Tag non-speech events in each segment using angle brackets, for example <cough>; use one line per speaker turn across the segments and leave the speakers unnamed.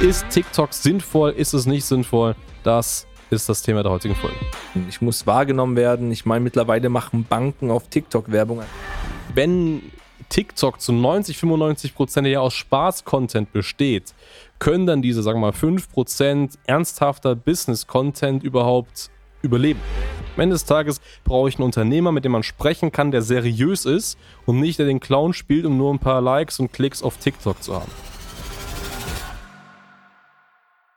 Ist TikTok sinnvoll? Ist es nicht sinnvoll? Das ist das Thema der heutigen Folge.
Ich muss wahrgenommen werden. Ich meine, mittlerweile machen Banken auf TikTok Werbung.
Wenn TikTok zu 90, 95 Prozent ja aus Spaß-Content besteht, können dann diese, sagen wir mal, 5 Prozent ernsthafter Business-Content überhaupt überleben? Am Ende des Tages brauche ich einen Unternehmer, mit dem man sprechen kann, der seriös ist und nicht der den Clown spielt, um nur ein paar Likes und Klicks auf TikTok zu haben.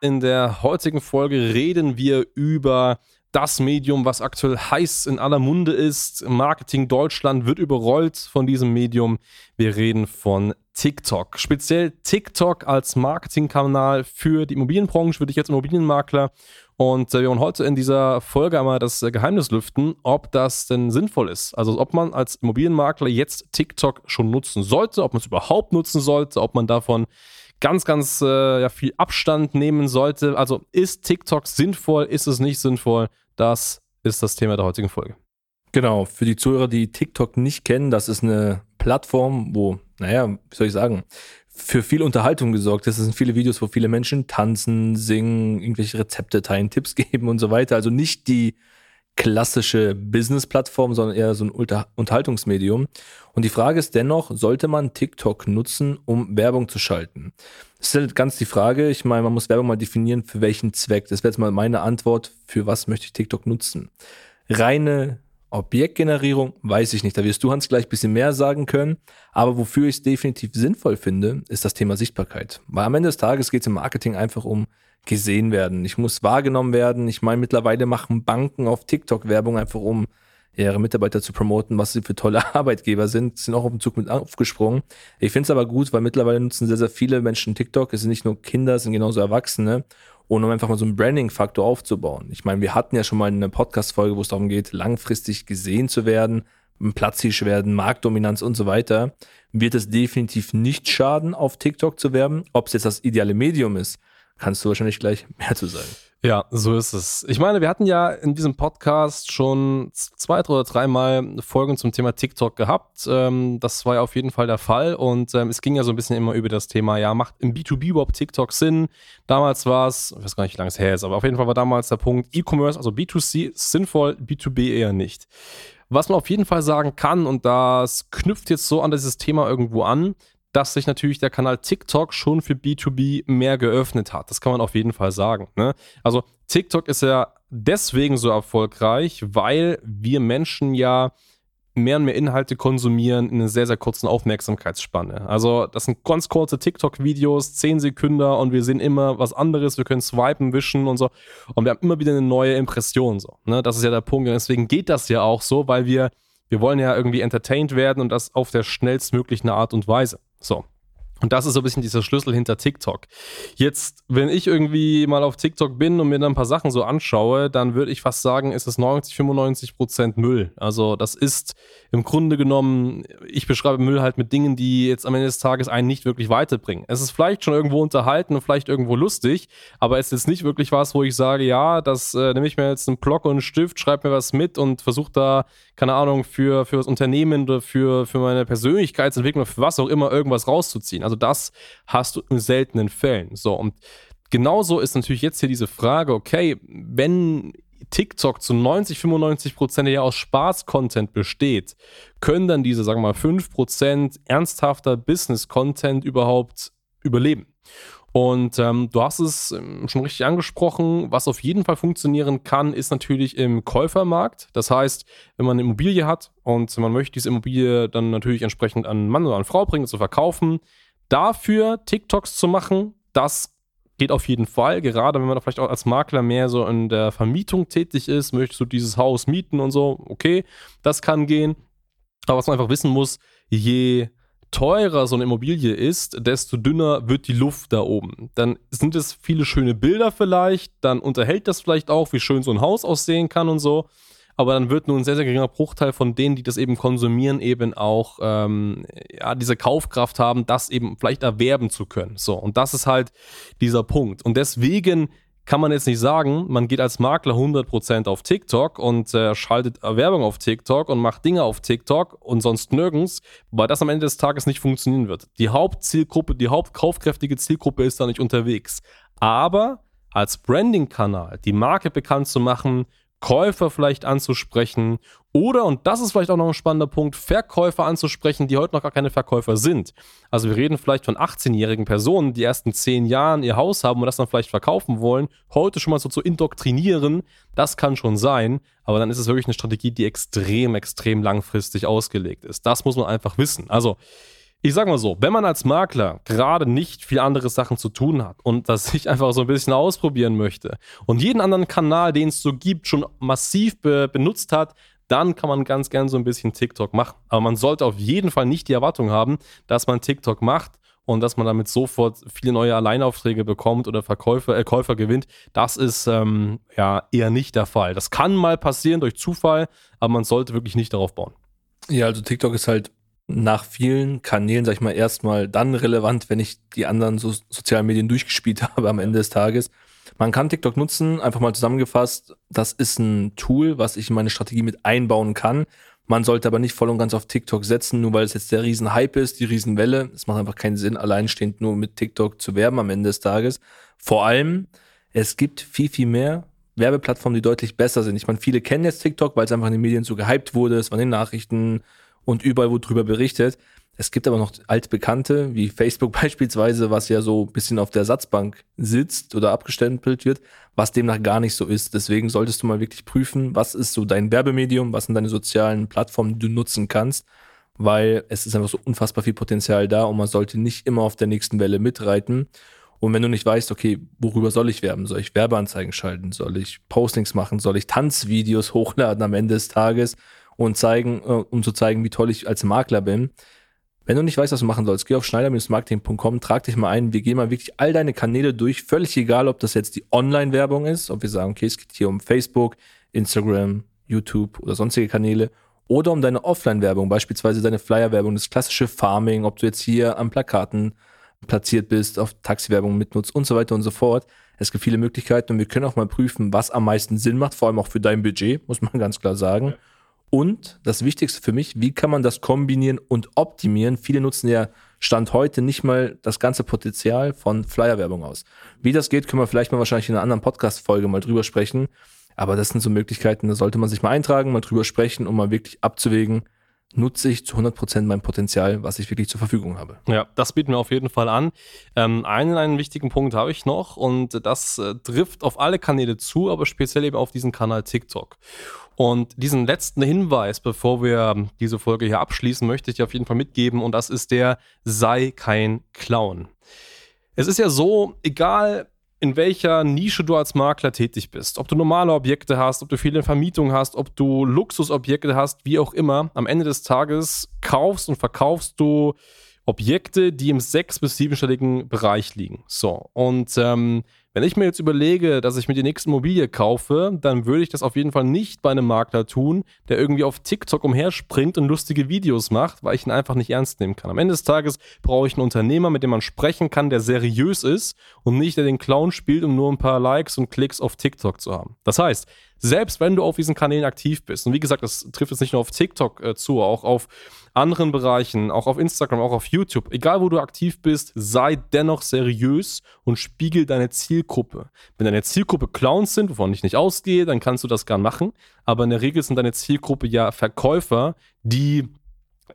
In der heutigen Folge reden wir über das Medium, was aktuell heiß in aller Munde ist. Marketing Deutschland wird überrollt von diesem Medium. Wir reden von TikTok. Speziell TikTok als Marketingkanal für die Immobilienbranche, für dich als Immobilienmakler. Und äh, wir wollen heute in dieser Folge einmal das äh, Geheimnis lüften, ob das denn sinnvoll ist. Also ob man als Immobilienmakler jetzt TikTok schon nutzen sollte, ob man es überhaupt nutzen sollte, ob man davon ganz, ganz äh, ja, viel Abstand nehmen sollte. Also ist TikTok sinnvoll, ist es nicht sinnvoll? Das ist das Thema der heutigen Folge.
Genau, für die Zuhörer, die TikTok nicht kennen, das ist eine Plattform, wo, naja, wie soll ich sagen, für viel Unterhaltung gesorgt. Das sind viele Videos, wo viele Menschen tanzen, singen, irgendwelche Rezepte teilen, Tipps <laughs> geben und so weiter. Also nicht die klassische Business-Plattform, sondern eher so ein Unter Unterhaltungsmedium. Und die Frage ist dennoch, sollte man TikTok nutzen, um Werbung zu schalten? Das ist halt ganz die Frage. Ich meine, man muss Werbung mal definieren, für welchen Zweck. Das wäre jetzt mal meine Antwort, für was möchte ich TikTok nutzen? Reine Objektgenerierung, weiß ich nicht. Da wirst du, Hans, gleich ein bisschen mehr sagen können. Aber wofür ich es definitiv sinnvoll finde, ist das Thema Sichtbarkeit. Weil am Ende des Tages geht es im Marketing einfach um gesehen werden. Ich muss wahrgenommen werden. Ich meine, mittlerweile machen Banken auf TikTok Werbung einfach um ihre Mitarbeiter zu promoten, was sie für tolle <laughs> Arbeitgeber sind, sind auch auf den Zug mit aufgesprungen. Ich finde es aber gut, weil mittlerweile nutzen sehr, sehr viele Menschen TikTok. Es sind nicht nur Kinder, es sind genauso Erwachsene und um einfach mal so einen Branding-Faktor aufzubauen. Ich meine, wir hatten ja schon mal eine Podcast-Folge, wo es darum geht, langfristig gesehen zu werden, platzig werden, Marktdominanz und so weiter. Wird es definitiv nicht schaden, auf TikTok zu werben. Ob es jetzt das ideale Medium ist, kannst du wahrscheinlich gleich <laughs> mehr zu sagen.
Ja, so ist es. Ich meine, wir hatten ja in diesem Podcast schon zwei oder dreimal Folgen zum Thema TikTok gehabt. Ähm, das war ja auf jeden Fall der Fall. Und ähm, es ging ja so ein bisschen immer über das Thema, ja, macht im B2B überhaupt TikTok Sinn? Damals war es, ich weiß gar nicht, wie lange es her ist, aber auf jeden Fall war damals der Punkt E-Commerce, also B2C, sinnvoll, B2B eher nicht. Was man auf jeden Fall sagen kann, und das knüpft jetzt so an dieses Thema irgendwo an, dass sich natürlich der Kanal TikTok schon für B2B mehr geöffnet hat. Das kann man auf jeden Fall sagen. Ne? Also TikTok ist ja deswegen so erfolgreich, weil wir Menschen ja mehr und mehr Inhalte konsumieren in einer sehr, sehr kurzen Aufmerksamkeitsspanne. Also das sind ganz kurze TikTok-Videos, 10 Sekunden und wir sehen immer was anderes, wir können swipen, wischen und so und wir haben immer wieder eine neue Impression. So, ne? Das ist ja der Punkt und deswegen geht das ja auch so, weil wir, wir wollen ja irgendwie entertained werden und das auf der schnellstmöglichen Art und Weise. So. Und das ist so ein bisschen dieser Schlüssel hinter TikTok. Jetzt, wenn ich irgendwie mal auf TikTok bin und mir dann ein paar Sachen so anschaue, dann würde ich fast sagen, ist es 90, 95 Prozent Müll. Also das ist im Grunde genommen, ich beschreibe Müll halt mit Dingen, die jetzt am Ende des Tages einen nicht wirklich weiterbringen. Es ist vielleicht schon irgendwo unterhalten und vielleicht irgendwo lustig, aber es ist nicht wirklich was, wo ich sage, ja, das äh, nehme ich mir jetzt einen Block und einen Stift, schreibe mir was mit und versuche da, keine Ahnung, für, für das Unternehmen oder für, für meine Persönlichkeitsentwicklung, für was auch immer, irgendwas rauszuziehen. Also das hast du in seltenen Fällen. So, und genauso ist natürlich jetzt hier diese Frage, okay, wenn TikTok zu 90, 95 Prozent ja aus Spaß-Content besteht, können dann diese, sagen wir mal, 5 Prozent ernsthafter Business-Content überhaupt überleben? Und ähm, du hast es ähm, schon richtig angesprochen. Was auf jeden Fall funktionieren kann, ist natürlich im Käufermarkt. Das heißt, wenn man eine Immobilie hat und man möchte diese Immobilie dann natürlich entsprechend an Mann oder an Frau bringen, zu verkaufen, dafür TikToks zu machen, das geht auf jeden Fall. Gerade wenn man vielleicht auch als Makler mehr so in der Vermietung tätig ist, möchtest du dieses Haus mieten und so, okay, das kann gehen. Aber was man einfach wissen muss, je teurer so eine Immobilie ist, desto dünner wird die Luft da oben. Dann sind es viele schöne Bilder vielleicht, dann unterhält das vielleicht auch, wie schön so ein Haus aussehen kann und so aber dann wird nur ein sehr, sehr geringer Bruchteil von denen, die das eben konsumieren, eben auch ähm, ja, diese Kaufkraft haben, das eben vielleicht erwerben zu können. So, und das ist halt dieser Punkt. Und deswegen kann man jetzt nicht sagen, man geht als Makler 100% auf TikTok und äh, schaltet Werbung auf TikTok und macht Dinge auf TikTok und sonst nirgends, weil das am Ende des Tages nicht funktionieren wird. Die Hauptzielgruppe, die hauptkaufkräftige Zielgruppe ist da nicht unterwegs. Aber als Branding-Kanal die Marke bekannt zu machen, Käufer vielleicht anzusprechen oder, und das ist vielleicht auch noch ein spannender Punkt, Verkäufer anzusprechen, die heute noch gar keine Verkäufer sind. Also wir reden vielleicht von 18-jährigen Personen, die erst in 10 Jahren ihr Haus haben und das dann vielleicht verkaufen wollen, heute schon mal so zu indoktrinieren, das kann schon sein, aber dann ist es wirklich eine Strategie, die extrem, extrem langfristig ausgelegt ist. Das muss man einfach wissen. Also ich sag mal so, wenn man als Makler gerade nicht viel andere Sachen zu tun hat und das <laughs> sich einfach so ein bisschen ausprobieren möchte und jeden anderen Kanal, den es so gibt, schon massiv be benutzt hat, dann kann man ganz gern so ein bisschen TikTok machen. Aber man sollte auf jeden Fall nicht die Erwartung haben, dass man TikTok macht und dass man damit sofort viele neue Alleinaufträge bekommt oder Verkäufer, äh, Käufer gewinnt. Das ist ähm, ja eher nicht der Fall. Das kann mal passieren durch Zufall, aber man sollte wirklich nicht darauf bauen.
Ja, also TikTok ist halt nach vielen Kanälen, sag ich mal, erstmal dann relevant, wenn ich die anderen so sozialen Medien durchgespielt <laughs> habe am Ende des Tages. Man kann TikTok nutzen, einfach mal zusammengefasst, das ist ein Tool, was ich in meine Strategie mit einbauen kann. Man sollte aber nicht voll und ganz auf TikTok setzen, nur weil es jetzt der Riesenhype ist, die Riesenwelle. Es macht einfach keinen Sinn, alleinstehend nur mit TikTok zu werben am Ende des Tages. Vor allem, es gibt viel, viel mehr Werbeplattformen, die deutlich besser sind. Ich meine, viele kennen jetzt TikTok, weil es einfach in den Medien so gehypt wurde, es waren in den Nachrichten, und überall wo drüber berichtet. Es gibt aber noch altbekannte, wie Facebook <laughs> beispielsweise, was ja so ein bisschen auf der Satzbank sitzt oder abgestempelt wird, was demnach gar nicht so ist. Deswegen solltest du mal wirklich prüfen, was ist so dein Werbemedium, was sind deine sozialen Plattformen, die du nutzen kannst, weil es ist einfach so unfassbar viel Potenzial da und man sollte nicht immer auf der nächsten Welle mitreiten. Und wenn du nicht weißt, okay, worüber soll ich werben? Soll ich Werbeanzeigen schalten? Soll ich Postings machen? Soll ich Tanzvideos <laughs> hochladen am Ende des Tages? Und zeigen, äh, um zu zeigen, wie toll ich als Makler bin. Wenn du nicht weißt, was du machen sollst, geh auf schneider-marketing.com, trag dich mal ein. Wir gehen mal wirklich all deine Kanäle durch. Völlig egal, ob das jetzt die Online-Werbung ist, ob wir sagen, okay, es geht hier um Facebook, Instagram, YouTube oder sonstige Kanäle oder um deine Offline-Werbung, beispielsweise deine Flyer-Werbung, das klassische Farming, ob du jetzt hier an Plakaten platziert bist, auf Taxi-Werbung mitnutzt und so weiter und so fort. Es gibt viele Möglichkeiten und wir können auch mal prüfen, was am meisten Sinn macht, vor allem auch für dein Budget, muss man <laughs> ganz klar sagen. Und das Wichtigste für mich, wie kann man das kombinieren und optimieren? Viele nutzen ja Stand heute nicht mal das ganze Potenzial von Flyer-Werbung aus. Wie das geht, können wir vielleicht mal wahrscheinlich in einer anderen Podcast-Folge mal drüber sprechen. Aber das sind so Möglichkeiten, da sollte man sich mal eintragen, mal drüber sprechen, um mal wirklich abzuwägen, nutze ich zu 100% mein Potenzial, was ich wirklich zur Verfügung habe.
Ja, das bieten wir auf jeden Fall an. Ähm, einen, einen wichtigen Punkt habe ich noch und das äh, trifft auf alle Kanäle zu, aber speziell eben auf diesen Kanal TikTok. Und diesen letzten Hinweis, bevor wir diese Folge hier abschließen, möchte ich dir auf jeden Fall mitgeben und das ist der sei kein Clown. Es ist ja so, egal in welcher Nische du als Makler tätig bist. Ob du normale Objekte hast, ob du viele Vermietungen hast, ob du Luxusobjekte hast, wie auch immer. Am Ende des Tages kaufst und verkaufst du Objekte, die im sechs- bis siebenstelligen Bereich liegen. So, und ähm, wenn ich mir jetzt überlege, dass ich mir die nächste Immobilie kaufe, dann würde ich das auf jeden Fall nicht bei einem Makler tun, der irgendwie auf TikTok umherspringt und lustige Videos macht, weil ich ihn einfach nicht ernst nehmen kann. Am Ende des Tages brauche ich einen Unternehmer, mit dem man sprechen kann, der seriös ist und nicht der den Clown spielt, um nur ein paar Likes und Klicks auf TikTok zu haben. Das heißt, selbst wenn du auf diesen Kanälen aktiv bist, und wie gesagt, das trifft jetzt nicht nur auf TikTok äh, zu, auch auf anderen Bereichen, auch auf Instagram, auch auf YouTube, egal wo du aktiv bist, sei dennoch seriös und spiegel deine Zielgruppe. Wenn deine Zielgruppe Clowns sind, wovon ich nicht ausgehe, dann kannst du das gern machen, aber in der Regel sind deine Zielgruppe ja Verkäufer, die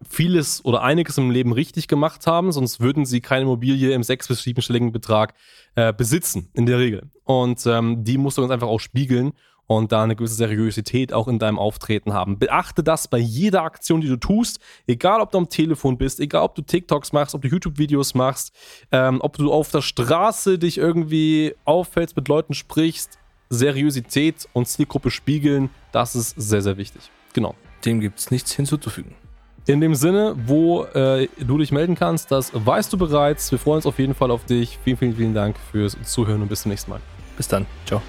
vieles oder einiges im Leben richtig gemacht haben, sonst würden sie keine Immobilie im sechs- bis siebenstelligen Betrag äh, besitzen, in der Regel. Und ähm, die musst du uns einfach auch spiegeln und da eine gewisse Seriosität auch in deinem Auftreten haben. Beachte das bei jeder Aktion, die du tust, egal ob du am Telefon bist, egal ob du TikToks machst, ob du YouTube-Videos machst, ähm, ob du auf der Straße dich irgendwie auffällst, mit Leuten sprichst. Seriosität und Zielgruppe spiegeln, das ist sehr, sehr wichtig. Genau.
Dem gibt es nichts hinzuzufügen.
In dem Sinne, wo äh, du dich melden kannst, das weißt du bereits. Wir freuen uns auf jeden Fall auf dich. Vielen, vielen, vielen Dank fürs Zuhören und bis zum nächsten Mal.
Bis dann. Ciao.